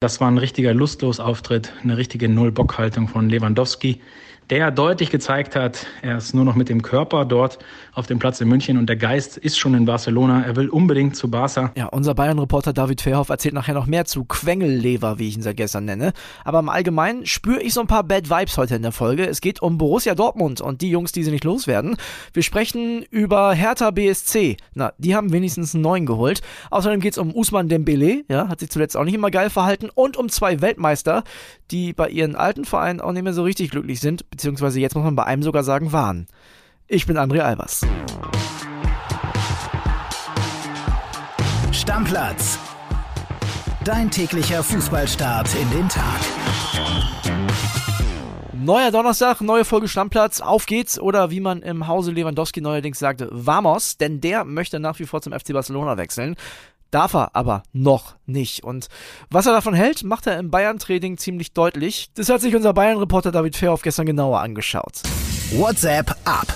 Das war ein richtiger Lustlos-Auftritt, eine richtige Null-Bock-Haltung von Lewandowski der deutlich gezeigt hat, er ist nur noch mit dem Körper dort auf dem Platz in München und der Geist ist schon in Barcelona. Er will unbedingt zu Barca. Ja, unser Bayern-Reporter David Verhoff erzählt nachher noch mehr zu Quengellever, wie ich ihn seit gestern nenne. Aber im Allgemeinen spüre ich so ein paar Bad Vibes heute in der Folge. Es geht um Borussia Dortmund und die Jungs, die sie nicht loswerden. Wir sprechen über Hertha BSC. Na, die haben wenigstens einen neuen geholt. Außerdem geht es um Usman Dembele, ja, hat sich zuletzt auch nicht immer geil verhalten. Und um zwei Weltmeister, die bei ihren alten Vereinen auch nicht mehr so richtig glücklich sind beziehungsweise jetzt muss man bei einem sogar sagen waren. Ich bin André Albers. Stammplatz. Dein täglicher Fußballstart in den Tag. Neuer Donnerstag, neue Folge Stammplatz, auf geht's oder wie man im Hause Lewandowski neuerdings sagte, vamos, denn der möchte nach wie vor zum FC Barcelona wechseln. Darf er aber noch nicht. Und was er davon hält, macht er im Bayern-Training ziemlich deutlich. Das hat sich unser Bayern-Reporter David Fairhoff gestern genauer angeschaut. WhatsApp ab.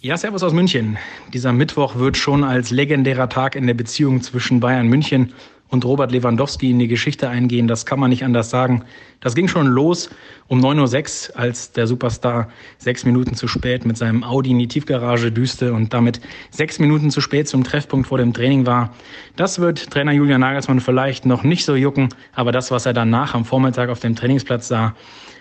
Ja, Servus aus München. Dieser Mittwoch wird schon als legendärer Tag in der Beziehung zwischen Bayern München und Robert Lewandowski in die Geschichte eingehen. Das kann man nicht anders sagen. Das ging schon los um 9.06 Uhr, als der Superstar sechs Minuten zu spät mit seinem Audi in die Tiefgarage düste und damit sechs Minuten zu spät zum Treffpunkt vor dem Training war. Das wird Trainer Julian Nagelsmann vielleicht noch nicht so jucken, aber das, was er danach am Vormittag auf dem Trainingsplatz sah,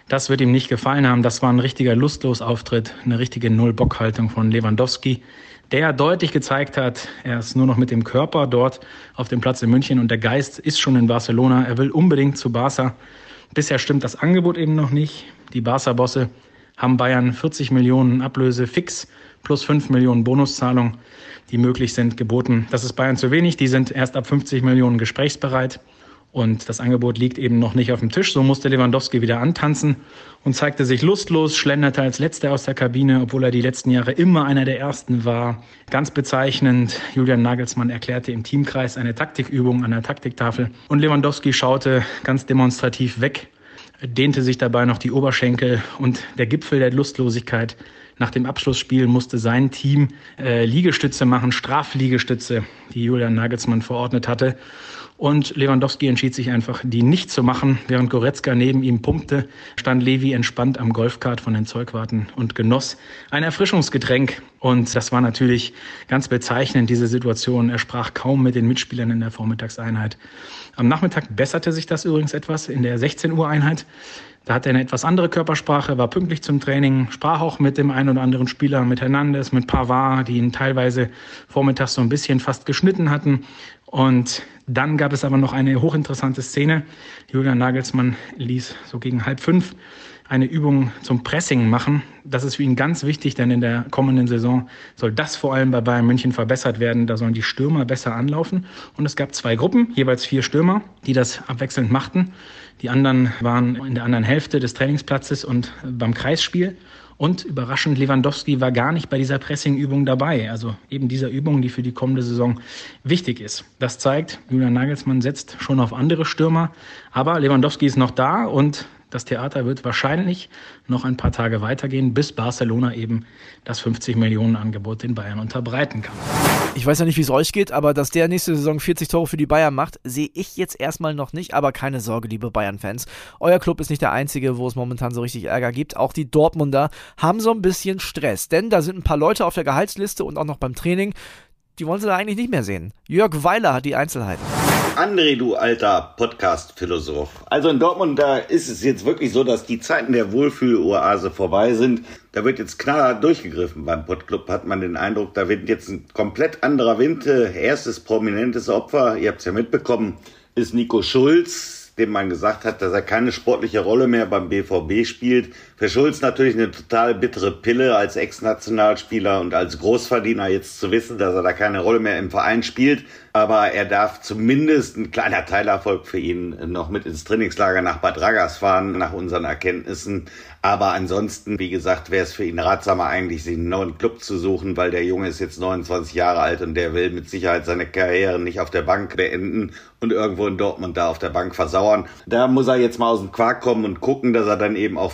das wird ihm nicht gefallen haben. Das war ein richtiger Lustlos-Auftritt, eine richtige Null-Bock-Haltung von Lewandowski der deutlich gezeigt hat, er ist nur noch mit dem Körper dort auf dem Platz in München und der Geist ist schon in Barcelona. Er will unbedingt zu Barca. Bisher stimmt das Angebot eben noch nicht. Die Barca-Bosse haben Bayern 40 Millionen Ablöse fix plus 5 Millionen Bonuszahlung, die möglich sind, geboten. Das ist Bayern zu wenig. Die sind erst ab 50 Millionen gesprächsbereit. Und das Angebot liegt eben noch nicht auf dem Tisch. So musste Lewandowski wieder antanzen und zeigte sich lustlos, schlenderte als Letzter aus der Kabine, obwohl er die letzten Jahre immer einer der Ersten war. Ganz bezeichnend, Julian Nagelsmann erklärte im Teamkreis eine Taktikübung an der Taktiktafel und Lewandowski schaute ganz demonstrativ weg, dehnte sich dabei noch die Oberschenkel und der Gipfel der Lustlosigkeit nach dem Abschlussspiel musste sein Team äh, Liegestütze machen, Strafliegestütze, die Julian Nagelsmann verordnet hatte. Und Lewandowski entschied sich einfach, die nicht zu machen. Während Goretzka neben ihm pumpte, stand Levi entspannt am Golfkart von den Zeugwarten und genoss ein Erfrischungsgetränk. Und das war natürlich ganz bezeichnend, diese Situation. Er sprach kaum mit den Mitspielern in der Vormittagseinheit. Am Nachmittag besserte sich das übrigens etwas in der 16 Uhr Einheit. Da hatte er eine etwas andere Körpersprache, war pünktlich zum Training, sprach auch mit dem einen oder anderen Spieler, mit Hernandez, mit Pavard, die ihn teilweise vormittags so ein bisschen fast geschnitten hatten. Und dann gab es aber noch eine hochinteressante Szene. Julian Nagelsmann ließ so gegen halb fünf eine Übung zum Pressing machen. Das ist für ihn ganz wichtig, denn in der kommenden Saison soll das vor allem bei Bayern München verbessert werden. Da sollen die Stürmer besser anlaufen. Und es gab zwei Gruppen, jeweils vier Stürmer, die das abwechselnd machten. Die anderen waren in der anderen Hälfte des Trainingsplatzes und beim Kreisspiel. Und überraschend, Lewandowski war gar nicht bei dieser Pressing-Übung dabei. Also eben dieser Übung, die für die kommende Saison wichtig ist. Das zeigt, Julian Nagelsmann setzt schon auf andere Stürmer. Aber Lewandowski ist noch da und das Theater wird wahrscheinlich noch ein paar Tage weitergehen, bis Barcelona eben das 50 Millionen Angebot den Bayern unterbreiten kann. Ich weiß ja nicht, wie es euch geht, aber dass der nächste Saison 40 Tore für die Bayern macht, sehe ich jetzt erstmal noch nicht. Aber keine Sorge, liebe Bayern-Fans. Euer Club ist nicht der einzige, wo es momentan so richtig Ärger gibt. Auch die Dortmunder haben so ein bisschen Stress, denn da sind ein paar Leute auf der Gehaltsliste und auch noch beim Training. Die wollen sie da eigentlich nicht mehr sehen. Jörg Weiler hat die Einzelheiten. André, du alter Podcast-Philosoph. Also in Dortmund, da ist es jetzt wirklich so, dass die Zeiten der Wohlfühl-Oase vorbei sind. Da wird jetzt knallhart durchgegriffen. Beim Podclub hat man den Eindruck, da wird jetzt ein komplett anderer Wind. Erstes prominentes Opfer, ihr habt es ja mitbekommen, ist Nico Schulz dem man gesagt hat, dass er keine sportliche Rolle mehr beim BVB spielt. Für Schulz natürlich eine total bittere Pille als Ex-Nationalspieler und als Großverdiener jetzt zu wissen, dass er da keine Rolle mehr im Verein spielt. Aber er darf zumindest ein kleiner Teilerfolg für ihn noch mit ins Trainingslager nach Bad Ragaz fahren, nach unseren Erkenntnissen. Aber ansonsten, wie gesagt, wäre es für ihn ratsamer eigentlich, sich einen neuen Club zu suchen, weil der Junge ist jetzt 29 Jahre alt und der will mit Sicherheit seine Karriere nicht auf der Bank beenden und irgendwo in Dortmund da auf der Bank versauern. Da muss er jetzt mal aus dem Quark kommen und gucken, dass er dann eben auch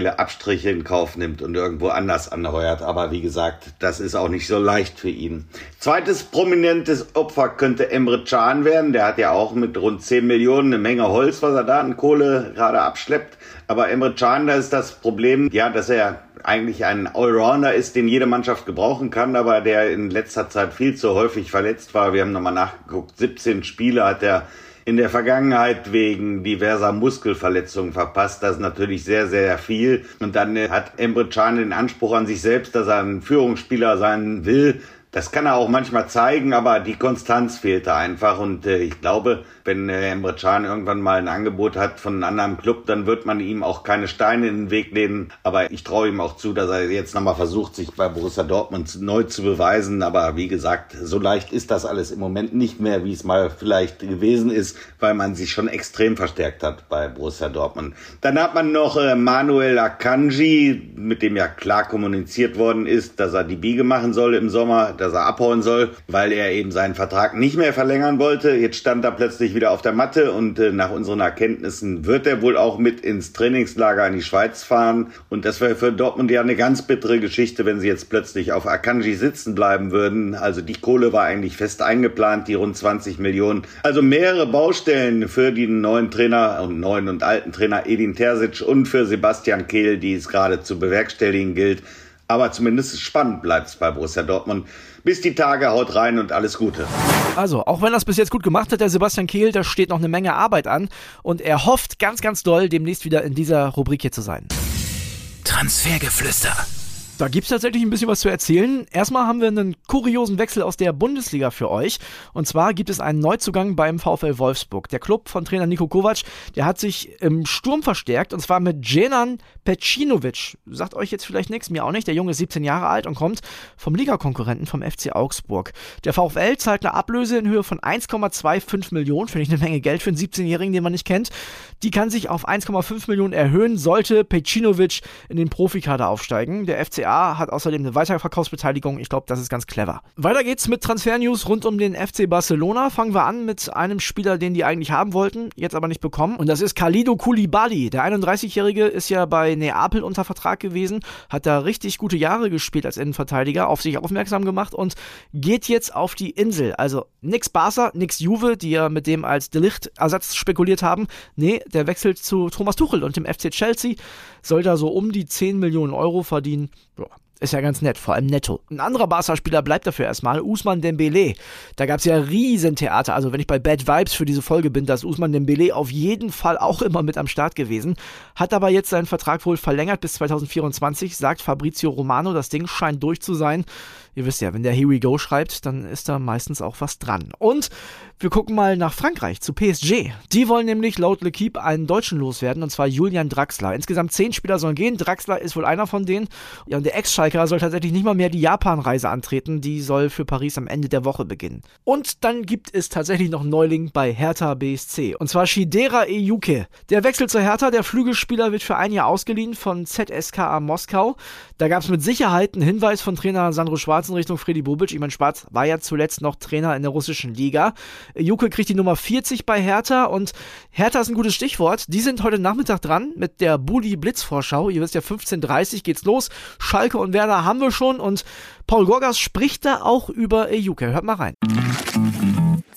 finanzielle Abstriche in Kauf nimmt und irgendwo anders anheuert. Aber wie gesagt, das ist auch nicht so leicht für ihn. Zweites prominentes Opfer könnte Emre Can werden. Der hat ja auch mit rund 10 Millionen eine Menge Holz, was er da an Kohle gerade abschleppt. Aber Emre Can, da ist das Problem, ja, dass er eigentlich ein Allrounder ist, den jede Mannschaft gebrauchen kann, aber der in letzter Zeit viel zu häufig verletzt war. Wir haben nochmal nachgeguckt, 17 Spiele hat er in der Vergangenheit wegen diverser Muskelverletzungen verpasst. Das natürlich sehr, sehr viel. Und dann hat Emre Can den Anspruch an sich selbst, dass er ein Führungsspieler sein will. Das kann er auch manchmal zeigen, aber die Konstanz fehlte einfach. Und äh, ich glaube, wenn äh, Emre Can irgendwann mal ein Angebot hat von einem anderen Club, dann wird man ihm auch keine Steine in den Weg legen. Aber ich traue ihm auch zu, dass er jetzt nochmal versucht, sich bei Borussia Dortmund neu zu beweisen. Aber wie gesagt, so leicht ist das alles im Moment nicht mehr, wie es mal vielleicht gewesen ist, weil man sich schon extrem verstärkt hat bei Borussia Dortmund. Dann hat man noch äh, Manuel Akanji, mit dem ja klar kommuniziert worden ist, dass er die Biege machen soll im Sommer dass er abhauen soll, weil er eben seinen Vertrag nicht mehr verlängern wollte. Jetzt stand er plötzlich wieder auf der Matte und äh, nach unseren Erkenntnissen wird er wohl auch mit ins Trainingslager in die Schweiz fahren. Und das wäre für Dortmund ja eine ganz bittere Geschichte, wenn sie jetzt plötzlich auf Akanji sitzen bleiben würden. Also die Kohle war eigentlich fest eingeplant, die rund 20 Millionen. Also mehrere Baustellen für den neuen Trainer und neuen und alten Trainer Edin Terzic und für Sebastian Kehl, die es gerade zu bewerkstelligen gilt. Aber zumindest spannend bleibt es bei Borussia Dortmund. Bis die Tage, haut rein und alles Gute. Also, auch wenn das bis jetzt gut gemacht hat, der Sebastian Kehl, da steht noch eine Menge Arbeit an. Und er hofft ganz, ganz doll, demnächst wieder in dieser Rubrik hier zu sein. Transfergeflüster. Da gibt es tatsächlich ein bisschen was zu erzählen. Erstmal haben wir einen kuriosen Wechsel aus der Bundesliga für euch. Und zwar gibt es einen Neuzugang beim VfL Wolfsburg. Der Club von Trainer Niko Kovac, der hat sich im Sturm verstärkt und zwar mit Jenan Pecinovic. Sagt euch jetzt vielleicht nichts, mir auch nicht. Der Junge ist 17 Jahre alt und kommt vom Ligakonkurrenten vom FC Augsburg. Der VfL zahlt eine Ablöse in Höhe von 1,25 Millionen. Finde ich eine Menge Geld für einen 17-Jährigen, den man nicht kennt. Die kann sich auf 1,5 Millionen erhöhen, sollte Pecinovic in den Profikader aufsteigen. Der FCA FCA hat außerdem eine Weiterverkaufsbeteiligung. Ich glaube, das ist ganz clever. Weiter geht's mit Transfernews rund um den FC Barcelona. Fangen wir an mit einem Spieler, den die eigentlich haben wollten, jetzt aber nicht bekommen. Und das ist Khalido Koulibaly. Der 31-Jährige ist ja bei Neapel unter Vertrag gewesen, hat da richtig gute Jahre gespielt als Innenverteidiger, auf sich aufmerksam gemacht und geht jetzt auf die Insel. Also nix Barca, nix Juve, die ja mit dem als Delicht-Ersatz spekuliert haben. Nee, der wechselt zu Thomas Tuchel und dem FC Chelsea soll da so um die 10 Millionen Euro verdienen. Ist ja ganz nett, vor allem netto. Ein anderer Barca-Spieler bleibt dafür erstmal, Usman Dembele. Da gab es ja Riesentheater. Also wenn ich bei Bad Vibes für diese Folge bin, da ist Usman Dembele auf jeden Fall auch immer mit am Start gewesen. Hat aber jetzt seinen Vertrag wohl verlängert bis 2024, sagt Fabrizio Romano. Das Ding scheint durch zu sein. Ihr wisst ja, wenn der Here We Go schreibt, dann ist da meistens auch was dran. Und wir gucken mal nach Frankreich zu PSG. Die wollen nämlich laut L'Equipe einen Deutschen loswerden, und zwar Julian Draxler. Insgesamt zehn Spieler sollen gehen. Draxler ist wohl einer von denen. Ja, und der Ex-Schalker soll tatsächlich nicht mal mehr die Japan-Reise antreten. Die soll für Paris am Ende der Woche beginnen. Und dann gibt es tatsächlich noch Neuling bei Hertha BSC. Und zwar Shidera Eyuke. Der wechselt zur Hertha. Der Flügelspieler wird für ein Jahr ausgeliehen von ZSKA Moskau. Da gab es mit Sicherheit einen Hinweis von Trainer Sandro Schwarz in Richtung Freddy Bobic. Ich meine, Schwarz war ja zuletzt noch Trainer in der russischen Liga. Juke kriegt die Nummer 40 bei Hertha und Hertha ist ein gutes Stichwort. Die sind heute Nachmittag dran mit der Bulli Blitzvorschau. Ihr wisst ja, 15.30 geht's los. Schalke und Werder haben wir schon und Paul Gorgas spricht da auch über Juke. Hört mal rein.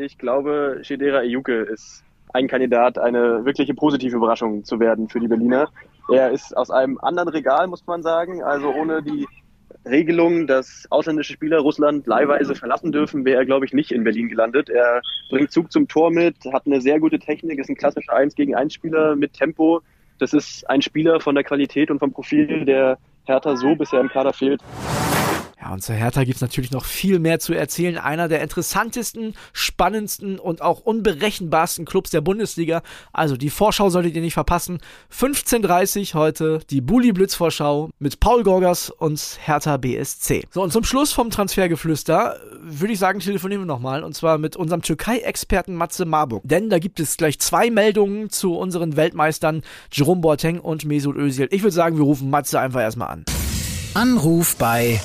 Ich glaube, Shedera Ejuke ist ein Kandidat, eine wirkliche positive Überraschung zu werden für die Berliner. Er ist aus einem anderen Regal, muss man sagen. Also ohne die Regelung, dass ausländische Spieler Russland leihweise verlassen dürfen, wäre er, glaube ich, nicht in Berlin gelandet. Er bringt Zug zum Tor mit, hat eine sehr gute Technik, ist ein klassischer 1 gegen 1 Spieler mit Tempo. Das ist ein Spieler von der Qualität und vom Profil, der Hertha so bisher im Kader fehlt. Und zur Hertha gibt's natürlich noch viel mehr zu erzählen. Einer der interessantesten, spannendsten und auch unberechenbarsten Clubs der Bundesliga. Also die Vorschau solltet ihr nicht verpassen. 15.30 heute die Bully Blitz Vorschau mit Paul Gorgas und Hertha BSC. So, und zum Schluss vom Transfergeflüster würde ich sagen, telefonieren wir nochmal. Und zwar mit unserem Türkei-Experten Matze Marburg. Denn da gibt es gleich zwei Meldungen zu unseren Weltmeistern Jerome Boateng und Mesut Özil. Ich würde sagen, wir rufen Matze einfach erstmal an. Anruf bei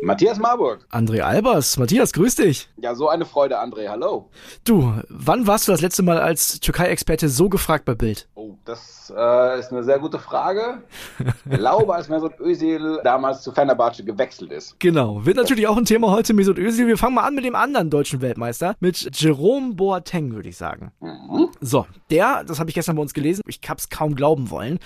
Matthias Marburg. André Albers. Matthias, grüß dich. Ja, so eine Freude, André. Hallo. Du, wann warst du das letzte Mal als Türkei-Experte so gefragt bei Bild? Oh, das äh, ist eine sehr gute Frage. Ich glaube, als Mesut Özil damals zu Fenerbahce gewechselt ist. Genau. Wird natürlich auch ein Thema heute, Mesut Özil. Wir fangen mal an mit dem anderen deutschen Weltmeister, mit Jerome Boateng, würde ich sagen. Mhm. So, der, das habe ich gestern bei uns gelesen, ich hab's kaum glauben wollen,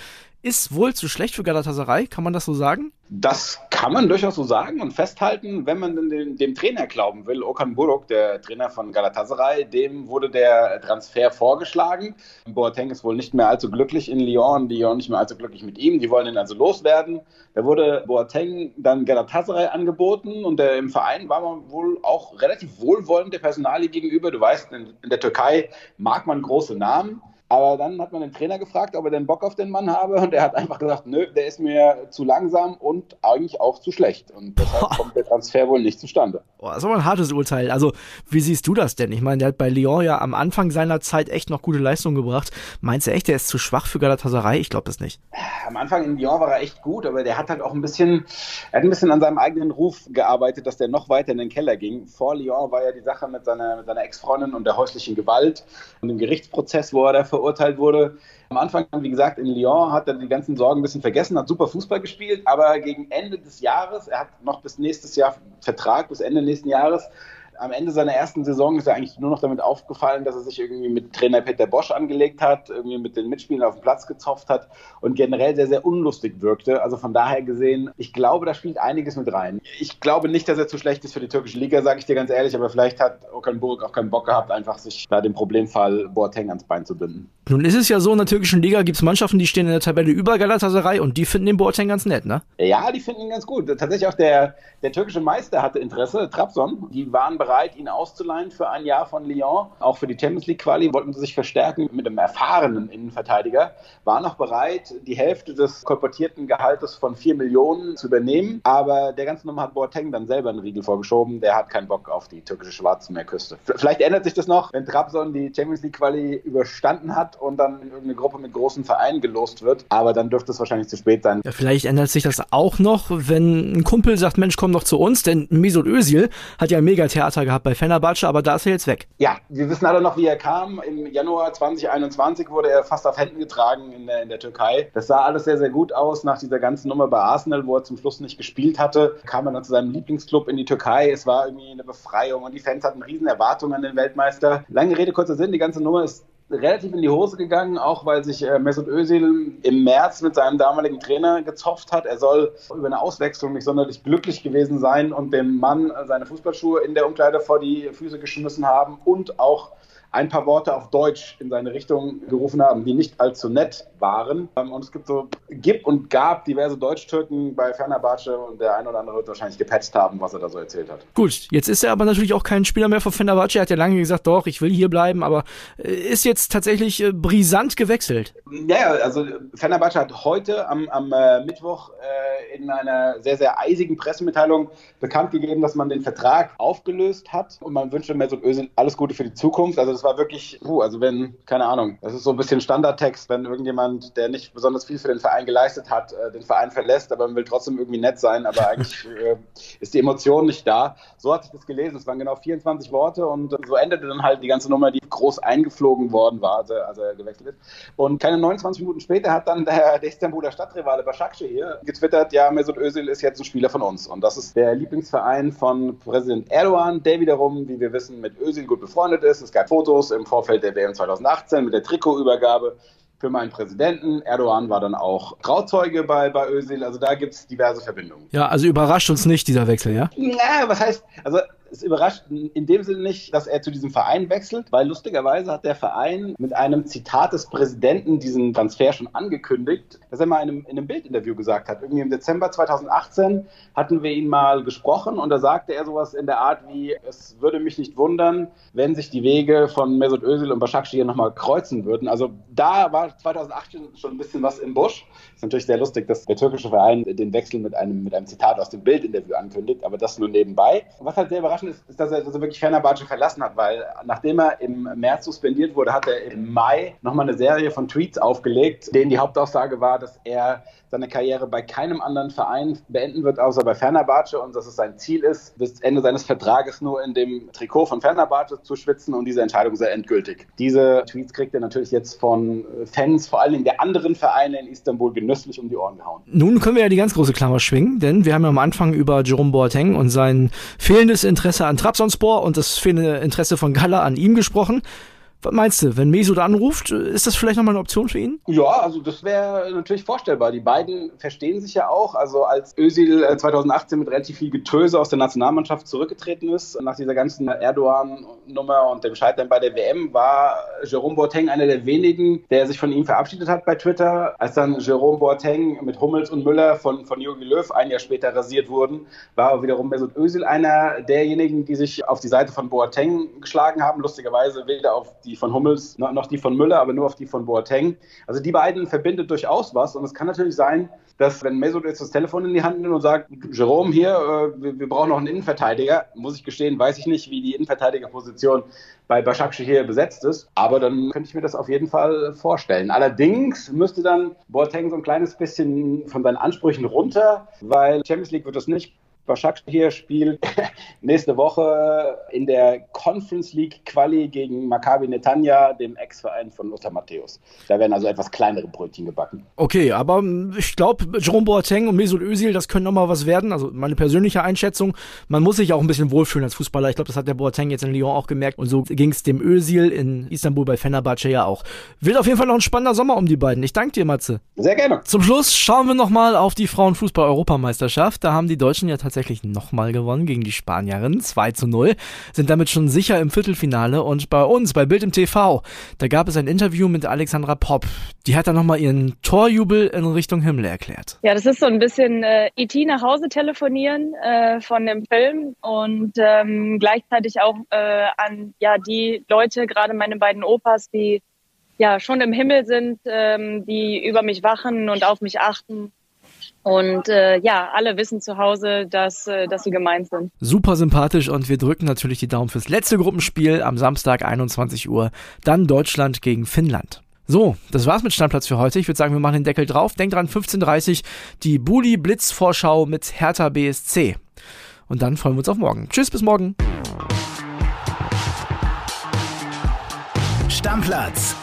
ist wohl zu schlecht für Galatasaray, kann man das so sagen? Das kann man durchaus so sagen und festhalten, wenn man dem, dem Trainer glauben will. Okan Buruk, der Trainer von Galatasaray, dem wurde der Transfer vorgeschlagen. Boateng ist wohl nicht mehr allzu glücklich in Lyon, Lyon nicht mehr allzu glücklich mit ihm. Die wollen ihn also loswerden. Da wurde Boateng dann Galatasaray angeboten und der, im Verein war man wohl auch relativ wohlwollend der Personalie gegenüber. Du weißt, in, in der Türkei mag man große Namen. Aber dann hat man den Trainer gefragt, ob er denn Bock auf den Mann habe und er hat einfach gesagt, nö, der ist mir zu langsam und eigentlich auch zu schlecht. Und deshalb Boah. kommt der Transfer wohl nicht zustande. Boah, das ist aber ein hartes Urteil. Also, wie siehst du das denn? Ich meine, der hat bei Lyon ja am Anfang seiner Zeit echt noch gute Leistungen gebracht. Meinst du echt, der ist zu schwach für Galatasaray? Ich glaube das nicht. Am Anfang in Lyon war er echt gut, aber der hat halt auch ein bisschen, er hat ein bisschen an seinem eigenen Ruf gearbeitet, dass der noch weiter in den Keller ging. Vor Lyon war ja die Sache mit seiner, mit seiner Ex-Freundin und der häuslichen Gewalt und dem Gerichtsprozess, wo er da verurteilt wurde. Am Anfang, wie gesagt, in Lyon hat er die ganzen Sorgen ein bisschen vergessen, hat super Fußball gespielt, aber gegen Ende des Jahres, er hat noch bis nächstes Jahr Vertrag, bis Ende nächsten Jahres, am Ende seiner ersten Saison ist er eigentlich nur noch damit aufgefallen, dass er sich irgendwie mit Trainer Peter Bosch angelegt hat, irgendwie mit den Mitspielern auf dem Platz gezopft hat und generell sehr, sehr unlustig wirkte. Also von daher gesehen, ich glaube, da spielt einiges mit rein. Ich glaube nicht, dass er zu schlecht ist für die türkische Liga, sage ich dir ganz ehrlich, aber vielleicht hat Okan Buruk auch keinen Bock gehabt, einfach sich da den Problemfall Boateng ans Bein zu binden. Nun ist es ja so, in der türkischen Liga gibt es Mannschaften, die stehen in der Tabelle über Galatasaray und die finden den Boateng ganz nett, ne? Ja, die finden ihn ganz gut. Tatsächlich auch der, der türkische Meister hatte Interesse, Trabzon. Die waren bereit, ihn auszuleihen für ein Jahr von Lyon. Auch für die Champions League Quali wollten sie sich verstärken mit einem erfahrenen Innenverteidiger. Waren auch bereit, die Hälfte des kolportierten Gehaltes von 4 Millionen zu übernehmen. Aber der ganze Nummer hat Boateng dann selber einen Riegel vorgeschoben. Der hat keinen Bock auf die türkische Schwarzmeerküste. Vielleicht ändert sich das noch, wenn Trabzon die Champions League Quali überstanden hat und dann in irgendeine Gruppe mit großen Vereinen gelost wird. Aber dann dürfte es wahrscheinlich zu spät sein. Ja, vielleicht ändert sich das auch noch, wenn ein Kumpel sagt, Mensch, komm doch zu uns, denn Mesut Özil hat ja ein Megatheater gehabt bei Fenerbahce, aber da ist er jetzt weg. Ja, wir wissen alle noch, wie er kam. Im Januar 2021 wurde er fast auf Händen getragen in der, in der Türkei. Das sah alles sehr, sehr gut aus. Nach dieser ganzen Nummer bei Arsenal, wo er zum Schluss nicht gespielt hatte, kam er dann zu seinem Lieblingsclub in die Türkei. Es war irgendwie eine Befreiung und die Fans hatten riesen Erwartungen an den Weltmeister. Lange Rede, kurzer Sinn, die ganze Nummer ist relativ in die Hose gegangen, auch weil sich äh, Mesut Özil im März mit seinem damaligen Trainer gezopft hat. Er soll über eine Auswechslung nicht sonderlich glücklich gewesen sein und dem Mann seine Fußballschuhe in der Umkleide vor die Füße geschmissen haben und auch ein paar Worte auf Deutsch in seine Richtung gerufen haben, die nicht allzu nett waren. Ähm, und es gibt so, gib und gab diverse Deutsch-Türken bei Fenerbahce und der ein oder andere wird wahrscheinlich gepetzt haben, was er da so erzählt hat. Gut, jetzt ist er aber natürlich auch kein Spieler mehr von Fenerbahce. Er hat ja lange gesagt, doch, ich will hier bleiben, aber äh, ist jetzt jetzt tatsächlich äh, brisant gewechselt. Ja, also Fenerbahce hat heute am, am äh, Mittwoch äh, in einer sehr, sehr eisigen Pressemitteilung bekannt gegeben, dass man den Vertrag aufgelöst hat und man wünscht Mesut Özil alles Gute für die Zukunft. Also das war wirklich, puh, also wenn, keine Ahnung, das ist so ein bisschen Standardtext, wenn irgendjemand, der nicht besonders viel für den Verein geleistet hat, äh, den Verein verlässt, aber man will trotzdem irgendwie nett sein, aber eigentlich äh, ist die Emotion nicht da. So hatte ich das gelesen. Es waren genau 24 Worte und so endete dann halt die ganze Nummer, die groß eingeflogen worden war, als er, als er gewechselt ist. Und keine 29 Minuten später hat dann der, der Istanbuler Stadtrivale Başakşehir hier getwittert, ja, Mesut Özil ist jetzt ein Spieler von uns. Und das ist der Lieblingsverein von Präsident Erdogan, der wiederum, wie wir wissen, mit Özil gut befreundet ist. Es gab Fotos im Vorfeld der WM 2018 mit der Trikotübergabe für meinen Präsidenten. Erdogan war dann auch Trauzeuge bei, bei Özil. Also da gibt es diverse Verbindungen. Ja, also überrascht uns nicht dieser Wechsel, ja? Ja, was heißt, also es überrascht in dem Sinne nicht, dass er zu diesem Verein wechselt, weil lustigerweise hat der Verein mit einem Zitat des Präsidenten diesen Transfer schon angekündigt, dass er mal in einem, in einem Bildinterview gesagt hat. Irgendwie im Dezember 2018 hatten wir ihn mal gesprochen und da sagte er sowas in der Art wie, es würde mich nicht wundern, wenn sich die Wege von Mesut Özil und Başakşehir nochmal kreuzen würden. Also da war 2018 schon ein bisschen was im Busch. Ist natürlich sehr lustig, dass der türkische Verein den Wechsel mit einem, mit einem Zitat aus dem Bildinterview ankündigt, aber das nur nebenbei. Was halt sehr überraschend ist, ist, dass er, dass er wirklich Fenerbahce verlassen hat, weil nachdem er im März suspendiert wurde, hat er im Mai nochmal eine Serie von Tweets aufgelegt, denen die Hauptaussage war, dass er seine Karriere bei keinem anderen Verein beenden wird, außer bei Fenerbahce und dass es sein Ziel ist, bis Ende seines Vertrages nur in dem Trikot von Fenerbahce zu schwitzen und diese Entscheidung sei endgültig. Diese Tweets kriegt er natürlich jetzt von Fans, vor allen Dingen der anderen Vereine in Istanbul, genüsslich um die Ohren gehauen. Nun können wir ja die ganz große Klammer schwingen, denn wir haben ja am Anfang über Jerome Boateng und sein fehlendes Interesse an Trabzonspor und das fehlende Interesse von Galla an ihm gesprochen. Was meinst du, wenn Mesut anruft, ist das vielleicht nochmal eine Option für ihn? Ja, also das wäre natürlich vorstellbar. Die beiden verstehen sich ja auch. Also als Özil 2018 mit relativ viel Getöse aus der Nationalmannschaft zurückgetreten ist, nach dieser ganzen Erdogan-Nummer und dem Scheitern bei der WM, war Jerome Boateng einer der wenigen, der sich von ihm verabschiedet hat bei Twitter. Als dann Jerome Boateng mit Hummels und Müller von, von Jogi Löw ein Jahr später rasiert wurden, war wiederum Mesut Özil einer derjenigen, die sich auf die Seite von Boateng geschlagen haben. Lustigerweise weder auf die die von Hummels, noch die von Müller, aber nur auf die von Boateng. Also die beiden verbindet durchaus was und es kann natürlich sein, dass wenn Mesut jetzt das Telefon in die Hand nimmt und sagt, Jerome hier, äh, wir, wir, brauchen noch einen Innenverteidiger, muss ich gestehen, weiß ich nicht, wie die Innenverteidigerposition bei Başakşehir hier besetzt ist, aber dann könnte ich mir das auf jeden Fall vorstellen. Allerdings müsste dann Boateng so ein kleines bisschen von seinen Ansprüchen runter, weil Champions League wird das nicht Başak hier spielt nächste Woche in der Conference League Quali gegen Maccabi Netanya, dem Ex-Verein von Lothar Matthäus. Da werden also etwas kleinere Brötchen gebacken. Okay, aber ich glaube, Jerome Boateng und Mesut Özil, das können nochmal was werden. Also meine persönliche Einschätzung, man muss sich auch ein bisschen wohlfühlen als Fußballer. Ich glaube, das hat der Boateng jetzt in Lyon auch gemerkt. Und so ging es dem Özil in Istanbul bei Fenerbahce ja auch. Wird auf jeden Fall noch ein spannender Sommer um die beiden. Ich danke dir, Matze. Sehr gerne. Zum Schluss schauen wir nochmal auf die Frauenfußball-Europameisterschaft. Da haben die Deutschen ja tatsächlich tatsächlich nochmal gewonnen gegen die Spanierinnen. 2 zu 0. Sind damit schon sicher im Viertelfinale. Und bei uns, bei Bild im TV, da gab es ein Interview mit Alexandra Popp. Die hat dann nochmal ihren Torjubel in Richtung Himmel erklärt. Ja, das ist so ein bisschen äh, IT e nach Hause telefonieren äh, von dem Film und ähm, gleichzeitig auch äh, an ja die Leute, gerade meine beiden Opas, die ja schon im Himmel sind, ähm, die über mich wachen und auf mich achten und äh, ja, alle wissen zu Hause, dass, äh, dass sie gemeint sind. Super sympathisch und wir drücken natürlich die Daumen fürs letzte Gruppenspiel am Samstag 21 Uhr. Dann Deutschland gegen Finnland. So, das war's mit Standplatz für heute. Ich würde sagen, wir machen den Deckel drauf. Denkt dran, 15.30 Uhr die Bully Blitz Vorschau mit Hertha BSC. Und dann freuen wir uns auf morgen. Tschüss, bis morgen. Stammplatz.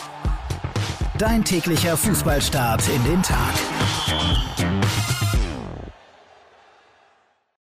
Dein täglicher Fußballstart in den Tag.